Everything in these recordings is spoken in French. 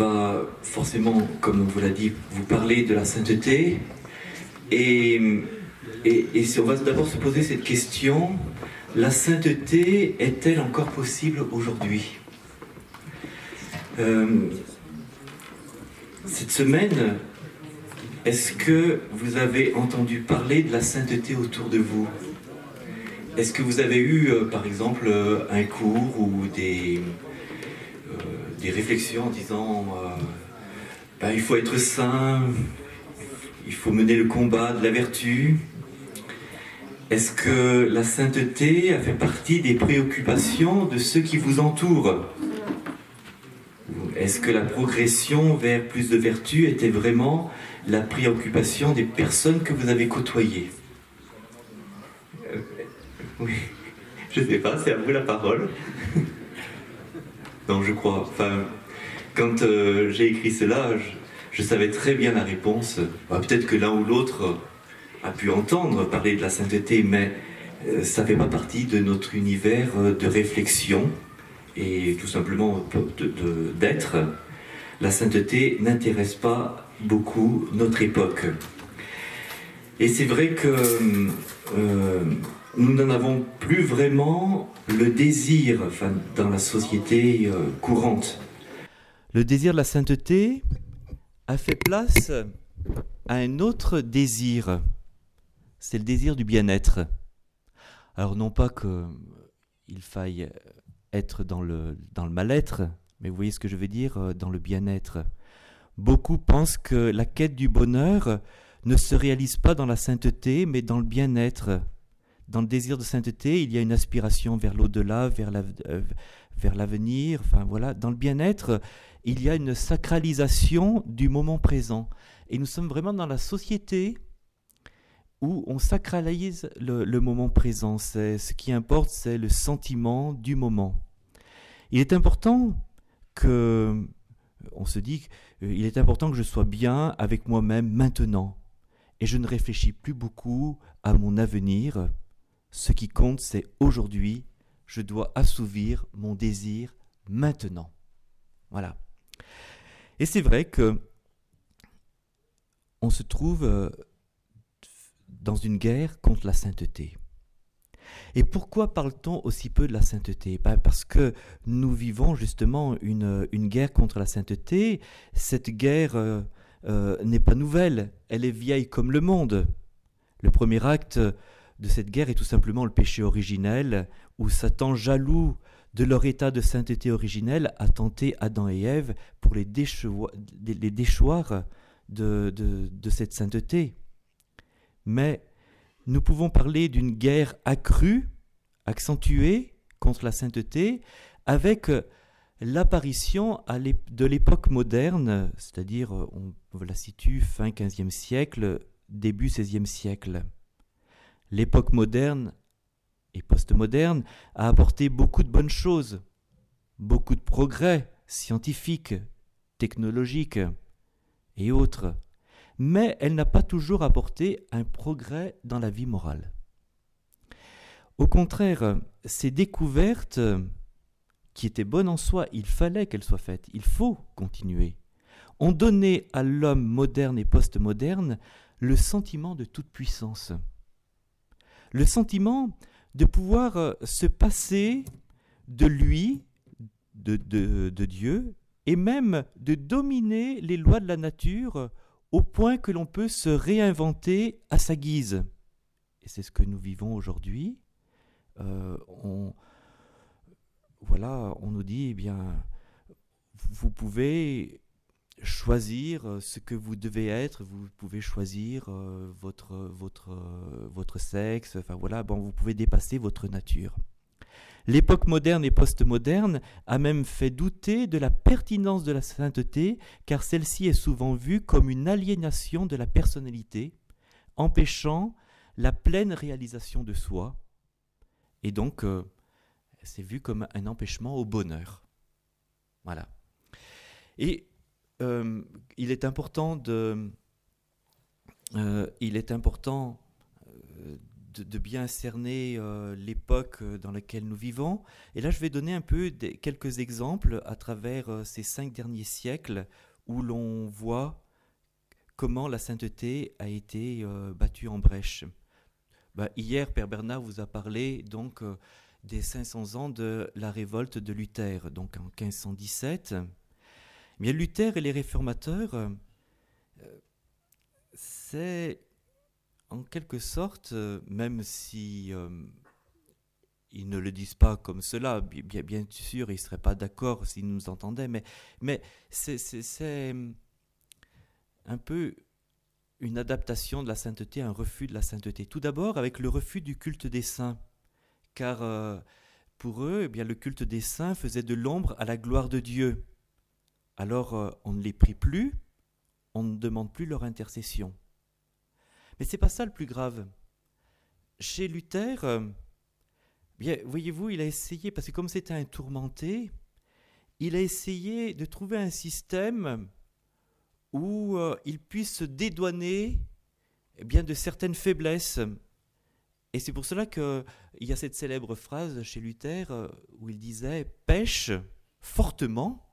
va forcément, comme on vous l'a dit, vous parler de la sainteté. Et, et, on va d'abord se poser cette question, la sainteté est-elle encore possible aujourd'hui? Euh, Cette semaine, est-ce que vous avez entendu parler de la sainteté autour de vous? Est-ce que vous avez eu, euh, par exemple, euh, un cours ou des, des réflexions en disant ben, il faut être saint, il faut mener le combat de la vertu. Est-ce que la sainteté a fait partie des préoccupations de ceux qui vous entourent? Est-ce que la progression vers plus de vertu était vraiment la préoccupation des personnes que vous avez côtoyées? Euh, Oui, je ne sais pas, c'est à vous la parole. Je crois. Enfin, quand euh, j'ai écrit cela, je, savais très bien la réponse. Bah, Peut-être que l'un ou l'autre a pu entendre parler de la sainteté, mais euh, ça ne fait pas partie de notre univers euh, de réflexion et tout simplement d'être. La sainteté n'intéresse pas beaucoup notre époque. Et c'est vrai que nous n'en avons plus vraiment le désir dans la société euh, courante. Le désir de la sainteté a fait place à un autre désir, c'est le désir du bien-être. Alors non pas qu'il faille être dans le, dans le mal-être, mais vous voyez ce que je veux dire, euh, dans le bien-être. Beaucoup pensent que la quête du bonheur ne se réalise pas dans la sainteté, mais dans le bien-être. Dans le désir de sainteté, il y a une aspiration vers l'au-delà, vers l'avenir, enfin voilà. Dans le bien-être, il y a une sacralisation du moment présent. Et nous sommes vraiment dans la société où on sacralise le, le moment présent. Ce qui importe, c'est le sentiment du moment. Il est important que, on se dit, il est important que je sois bien avec moi-même maintenant. Et je ne réfléchis plus beaucoup à mon avenir. Ce qui compte, c'est aujourd'hui. Je dois assouvir mon désir maintenant. Voilà. Et c'est vrai que on se trouve euh, dans une guerre contre la sainteté. Et pourquoi parle-t-on aussi peu de la sainteté? Ben Parce que nous vivons justement une, une, guerre contre la sainteté. Cette guerre euh, euh, n'est pas nouvelle, elle est vieille comme le monde. Le premier acte de cette guerre est tout simplement le péché originel, où Satan, jaloux de leur état de sainteté originelle, a tenté Adam et Ève pour les, déchoir, de, de, cette sainteté. Mais nous pouvons parler d'une guerre accrue, accentuée contre la sainteté, avec l'apparition de l'époque moderne, c'est-à-dire on la situe fin 15e siècle, début 16e siècle. L'époque moderne et postmoderne a apporté beaucoup de bonnes choses, beaucoup de progrès scientifiques, technologiques et autres mais elle n'a pas toujours apporté un progrès dans la vie morale. Au contraire, ces découvertes, qui étaient bonnes en soi, il fallait qu'elles soient faites, il faut continuer, ont donné à l'homme moderne et postmoderne le sentiment de toute puissance, le sentiment de pouvoir se passer de lui, de, de, de Dieu, et même de dominer les lois de la nature au point que l'on peut se réinventer à sa guise. Et c'est ce que nous vivons aujourd'hui. Euh, on, voilà, on nous dit, eh bien, vous pouvez choisir ce que vous devez être, vous pouvez choisir euh, votre, votre, votre sexe, enfin voilà, bon, vous pouvez dépasser votre nature. L'époque moderne et postmoderne a même fait douter de la pertinence de la sainteté, car celle-ci est souvent vue comme une aliénation de la personnalité, empêchant la pleine réalisation de soi, et donc euh, c'est vu comme un empêchement au bonheur. Voilà. Et euh, il est important de, euh, il est important de, bien cerner euh, l'époque dans laquelle nous vivons. Et là, je vais donner un peu quelques exemples à travers ces cinq derniers siècles où l'on voit comment la sainteté a été battue en brèche. Bah, hier, Père Bernard vous a parlé donc des 500 ans de la révolte de Luther, donc en 1517. Mais Luther et les réformateurs, c'est en quelque sorte, euh, même si euh, ils ne le disent pas comme cela, bien, sûr, ils ne seraient pas d'accord s'ils nous entendaient, mais, mais c'est euh, un peu une adaptation de la sainteté, un refus de la sainteté. Tout d'abord avec le refus du culte des saints, car pour eux, eh bien, le culte des saints faisait de l'ombre à la gloire de Dieu. Alors on ne les prie plus, on ne demande plus leur intercession. Mais c'est pas ça le plus grave. Chez Luther, euh, bien, voyez-vous, il a essayé, parce que comme c'était un tourmenté, il a essayé de trouver un système où euh, il puisse se dédouaner eh bien, de certaines faiblesses. Et c'est pour cela qu'il y a cette célèbre phrase chez Luther euh, où il disait Pêche fortement,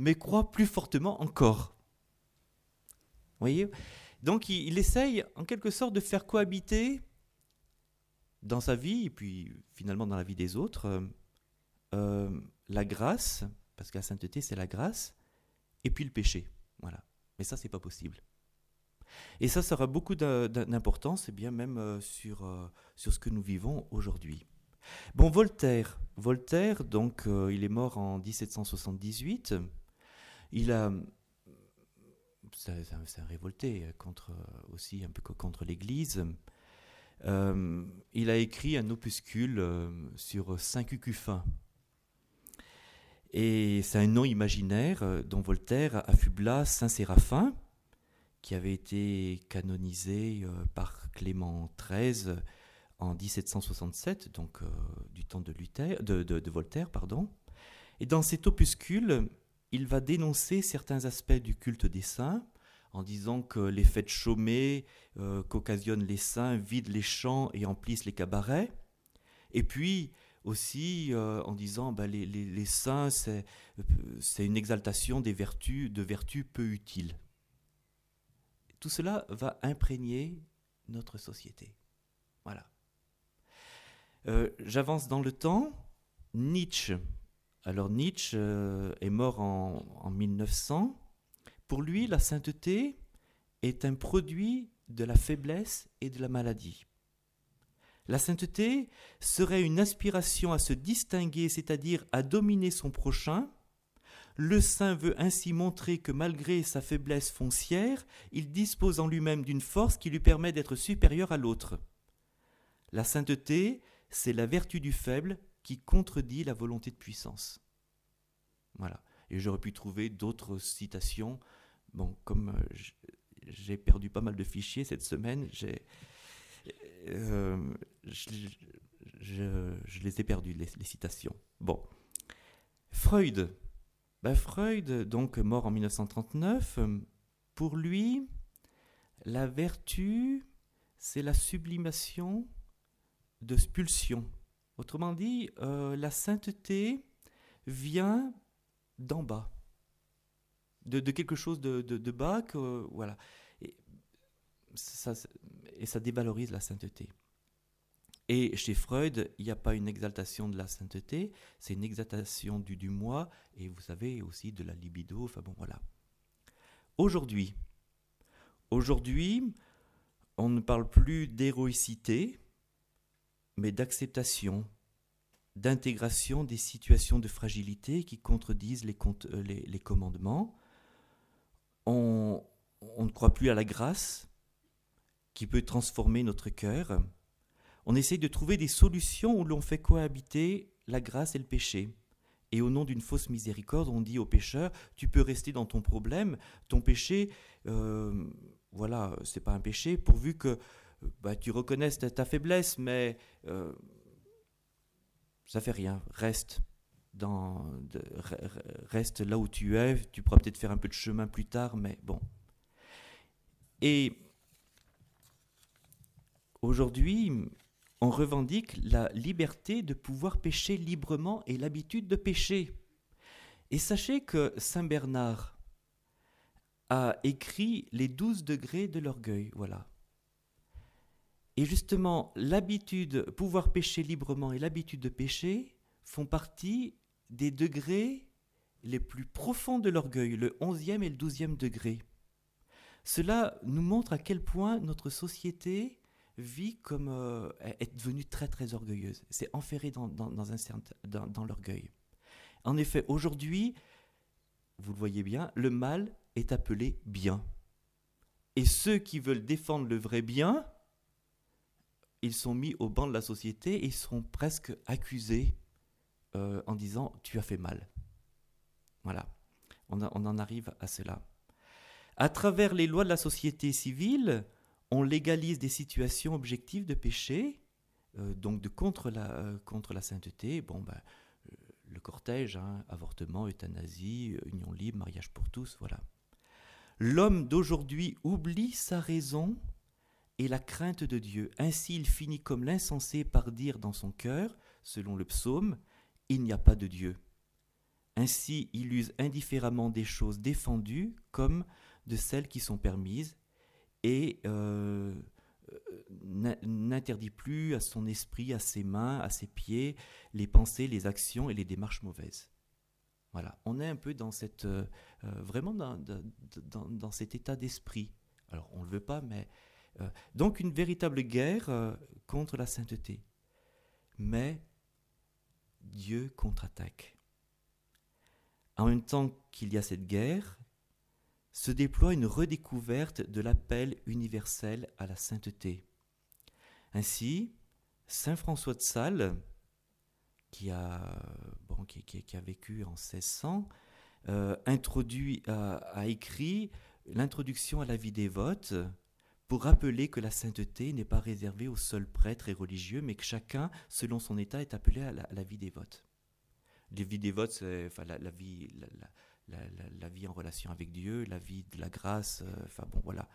mais crois plus fortement encore. Voyez? Donc il, essaye en quelque sorte de faire cohabiter dans sa vie et puis finalement dans la vie des autres euh, euh, la grâce, parce que la sainteté c'est la grâce, et puis le péché. Voilà. Mais ça c'est pas possible. Et ça, ça aura beaucoup d'importance, et bien même euh, sur, sur ce que nous vivons aujourd'hui. Bon, Voltaire. Voltaire, donc, il est mort en 1778. Il a c'est un, révolté contre aussi un peu contre l'Église. Euh, il a écrit un opuscule euh, sur Saint Cucuffin. Et c'est un nom imaginaire euh, dont Voltaire affubla Saint Séraphin, qui avait été canonisé par Clément XIII en 1767, donc du temps de, Luther, de, de, Voltaire. Pardon. Et dans cet opuscule, il va dénoncer certains aspects du culte des saints en disant que les fêtes chômées euh, qu'occasionnent les saints vident les champs et emplissent les cabarets. Et puis aussi euh, en disant bah, les, saints, c'est, c'est une exaltation des vertus, de vertus peu utiles. Tout cela va imprégner notre société. Voilà. Euh, j'avance dans le temps. Nietzsche, alors Nietzsche euh, est mort en, 1900. Pour lui, la sainteté est un produit de la faiblesse et de la maladie. La sainteté serait une aspiration à se distinguer, c'est-à-dire à dominer son prochain. Le saint veut ainsi montrer que malgré sa faiblesse foncière, il dispose en lui-même d'une force qui lui permet d'être supérieur à l'autre. La sainteté, c'est la vertu du faible qui contredit la volonté de puissance. Voilà. Et j'aurais pu trouver d'autres citations. Bon, comme euh, j'ai perdu pas mal de fichiers cette semaine, j'ai, euh, je, les ai perdus, les, citations. Bon. Freud. Ben Freud, donc mort en 1939, pour lui, la vertu, c'est la sublimation de spulsion. Autrement dit, euh, la sainteté vient d'en bas, de, quelque chose de, bas, que, voilà. Et ça, dévalorise la sainteté. Et chez Freud, il n'y a pas une exaltation de la sainteté, c'est une exaltation du, du moi, et vous savez aussi de la libido, enfin bon voilà. Aujourd'hui, aujourd'hui, on ne parle plus d'héroïcité, mais d'acceptation, d'intégration des situations de fragilité qui contredisent les, euh, commandements. On, on, ne croit plus à la grâce qui peut transformer notre cœur. On essaye de trouver des solutions où l'on fait cohabiter la grâce et le péché. Et au nom d'une fausse miséricorde, on dit au pécheur, tu peux rester dans ton problème, ton péché, euh, voilà, c'est pas un péché, pourvu que bah, tu reconnaisses ta, faiblesse, mais euh, ça fait rien. Reste reste là où tu es. Tu pourras peut-être faire un peu de chemin plus tard, mais bon. Et aujourd'hui, on revendique la liberté de pouvoir pécher librement et l'habitude de pécher. Et sachez que Saint Bernard a écrit les douze degrés de l'orgueil, voilà. Et justement, l'habitude, pouvoir pécher librement et l'habitude de pécher font partie des degrés les plus profonds de l'orgueil, le onzième et le douzième degré. Cela nous montre à quel point notre société vit comme euh, est devenue très très orgueilleuse. C'est enferré dans, dans l'orgueil. En effet, aujourd'hui, vous le voyez bien, le mal est appelé bien. Et ceux qui veulent défendre le vrai bien, ils sont mis au banc de la société et ils seront presque accusés euh, en disant tu as fait mal. Voilà, on, on, en arrive à cela. À travers les lois de la société civile, on légalise des situations objectives de péché, euh, donc de contre la, euh, contre la sainteté. Bon, ben, le cortège, hein, avortement, euthanasie, union libre, mariage pour tous, voilà. L'homme d'aujourd'hui oublie sa raison et la crainte de Dieu. Ainsi il finit comme l'insensé par dire dans son cœur, selon le psaume, Il n'y a pas de Dieu. Ainsi il use indifféremment des choses défendues comme de celles qui sont permises, et euh, n'interdit plus à son esprit, à ses mains, à ses pieds, les pensées, les actions et les démarches mauvaises. Voilà, on est un peu dans cette, euh, euh, vraiment dans, dans, cet état d'esprit. Alors, on ne le veut pas, mais euh, donc une véritable guerre contre la sainteté. Mais Dieu contre-attaque. En même temps qu'il y a cette guerre, se déploie une redécouverte de l'appel universel à la sainteté. Ainsi, Saint François de Sales, qui a, vécu en 1600, euh, a, écrit l'introduction à la vie dévote pour rappeler que la sainteté n'est pas réservée aux seuls prêtres et religieux, mais que chacun, selon son état, est appelé à la, vie dévote. La vie dévote, c'est la, la, vie en relation avec Dieu, la vie de la grâce, euh, enfin bon voilà.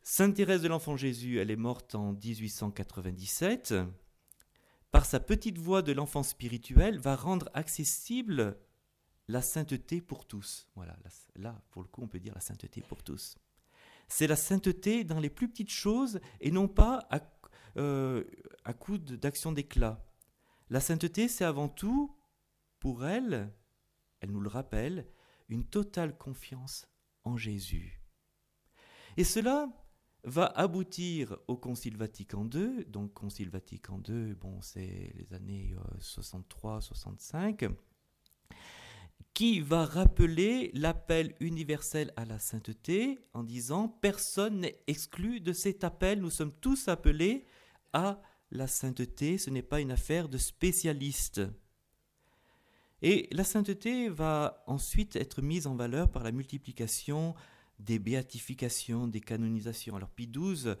Sainte Thérèse de l'Enfant Jésus, elle est morte en 1897 par sa petite voix de l'enfant spirituel, va rendre accessible la sainteté pour tous. Voilà, là, pour le coup, on peut dire la sainteté pour tous. C'est la sainteté dans les plus petites choses et non pas à, euh, coup d'action d'éclat. La sainteté, c'est avant tout, pour elle, elle nous le rappelle, une totale confiance en Jésus. Et cela, va aboutir au Concile Vatican II. Donc, Concile Vatican II, bon, c'est les années 63-65, euh, qui va rappeler l'appel universel à la sainteté en disant personne n'est exclu de cet appel. Nous sommes tous appelés à la sainteté. Ce n'est pas une affaire de spécialistes. Et la sainteté va ensuite être mise en valeur par la multiplication des béatifications, des canonisations. Alors Pie XII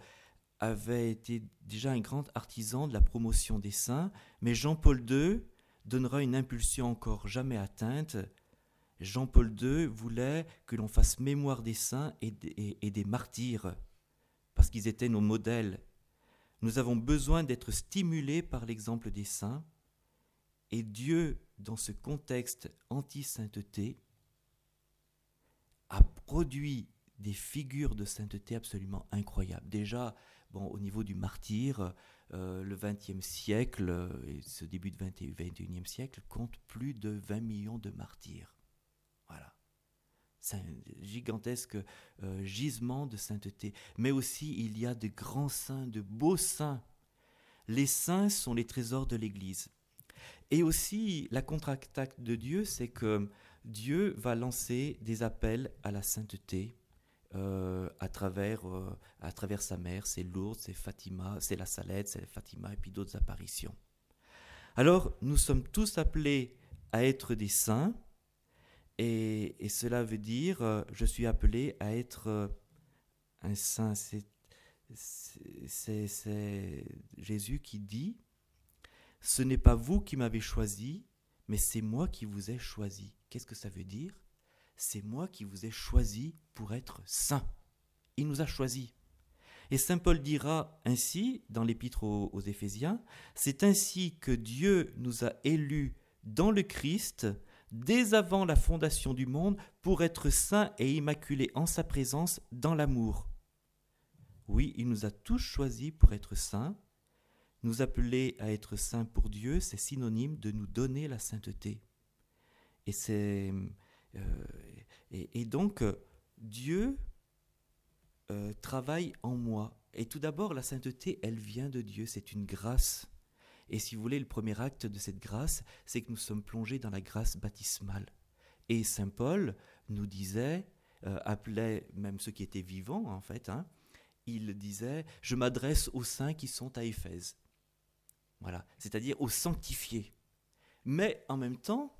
avait été déjà un grand artisan de la promotion des saints, mais Jean-Paul II donnera une impulsion encore jamais atteinte. Jean-Paul II voulait que l'on fasse mémoire des saints et des, martyrs, parce qu'ils étaient nos modèles. Nous avons besoin d'être stimulés par l'exemple des saints, et Dieu, dans ce contexte anti-sainteté, a produit des figures de sainteté absolument incroyables. Déjà, bon, au niveau du martyr, euh, le XXe siècle euh, ce début du XXIe siècle compte plus de 20 millions de martyrs. Gigantesque euh, gisement de sainteté. Mais aussi, il y a de grands saints, de beaux saints. Les saints sont les trésors de l'Église. Et aussi, la contre-attaque de Dieu, c'est que Dieu va lancer des appels à la sainteté euh, à, travers, euh, à travers sa mère, c'est Lourdes, c'est Fatima, c'est la Salette, c'est Fatima et puis d'autres apparitions. Alors, nous sommes tous appelés à être des saints, et, cela veut dire, euh, je suis appelé à être un saint. C'est Jésus qui dit, ce n'est pas vous qui m'avez choisi, mais c'est moi qui vous ai choisi. Qu'est-ce que ça veut dire? C'est moi qui vous ai choisi pour être saint. Il nous a choisis. Et Saint Paul dira ainsi dans l'épître aux Éphésiens, c'est ainsi que Dieu nous a élus dans le Christ dès avant la fondation du monde pour être saints et immaculés en sa présence dans l'amour. Oui, il nous a tous choisis pour être saints. Nous appeler à être saints pour Dieu, c'est synonyme de nous donner la sainteté. Et c'est euh, et, donc Dieu euh, travaille en moi. Et tout d'abord, la sainteté, elle vient de Dieu, c'est une grâce. Et si vous voulez, le premier acte de cette grâce, c'est que nous sommes plongés dans la grâce baptismale. Et Saint Paul nous disait, euh, appelait même ceux qui étaient vivants en fait, hein, il disait, je m'adresse aux saints qui sont à Éphèse. Voilà, c'est-à-dire aux sanctifiés. Mais en même temps,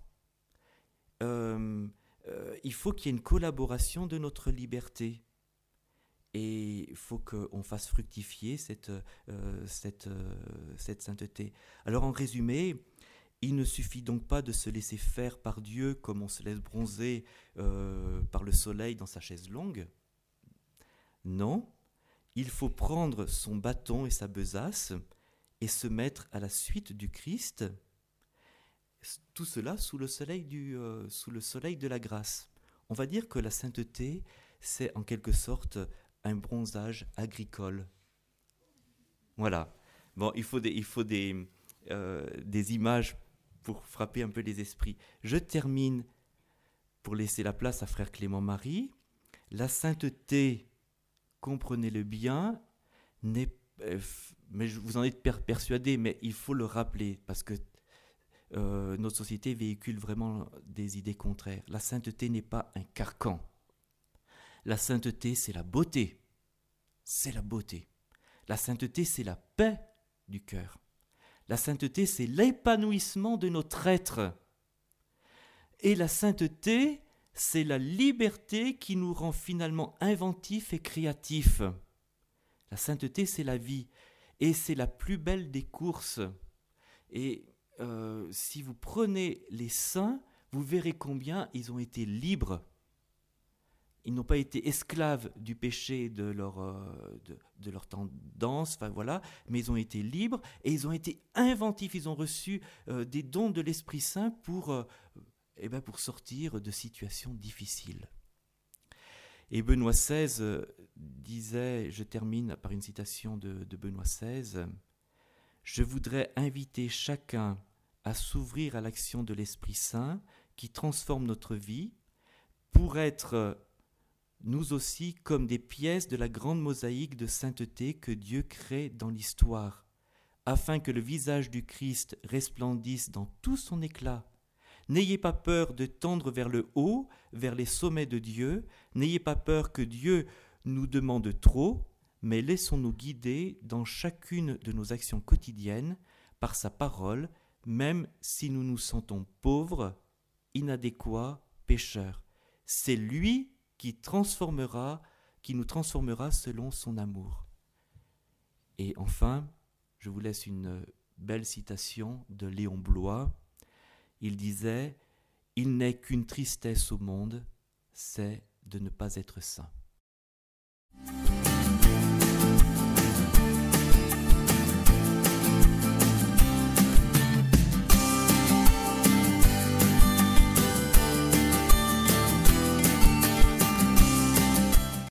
euh, euh, il faut qu'il y ait une collaboration de notre liberté. Et il faut qu'on fasse fructifier cette, euh, cette, cette sainteté. Alors en résumé, il ne suffit donc pas de se laisser faire par Dieu comme on se laisse bronzer par le soleil dans sa chaise longue. Non, il faut prendre son bâton et sa besace et se mettre à la suite du Christ, tout cela sous le soleil, du, euh, sous le soleil de la grâce. On va dire que la sainteté, c'est en quelque sorte un bronzage agricole. Voilà. Bon, il faut des, il faut des, euh, des images pour frapper un peu les esprits. Je termine pour laisser la place à frère Clément Marie. La sainteté comprenez-le bien, n'est euh, mais vous en êtes persuadé, mais il faut le rappeler parce que euh, notre société véhicule vraiment des idées contraires. La sainteté n'est pas un carcan. La sainteté, c'est la beauté. C'est la beauté. La sainteté, c'est la paix du cœur. La sainteté, c'est l'épanouissement de notre être. Et la sainteté, c'est la liberté qui nous rend finalement inventifs et créatifs. La sainteté, c'est la vie. Et c'est la plus belle des courses. Et euh, si vous prenez les saints, vous verrez combien ils ont été libres. Ils n'ont pas été esclaves du péché de leur, euh, de, leur tendance, voilà, mais ils ont été libres et ils ont été inventifs. Ils ont reçu euh, des dons de l'Esprit Saint pour eh ben pour sortir de situations difficiles. Et Benoît XVI euh, disait, je termine par une citation de Benoît XVI, Je voudrais inviter chacun à s'ouvrir à l'action de l'Esprit Saint qui transforme notre vie pour être nous aussi comme des pièces de la grande mosaïque de sainteté que Dieu crée dans l'histoire, afin que le visage du Christ resplendisse dans tout son éclat N'ayez pas peur de tendre vers le haut, vers les sommets de Dieu. N'ayez pas peur que Dieu nous demande trop, mais laissons-nous guider dans chacune de nos actions quotidiennes par sa parole, même si nous nous sentons pauvres, inadéquats, pécheurs. C'est lui qui nous transformera selon son amour. Et enfin, je vous laisse une belle citation de Léon Blois il disait Il n'est qu'une tristesse au monde, c'est de ne pas être saint.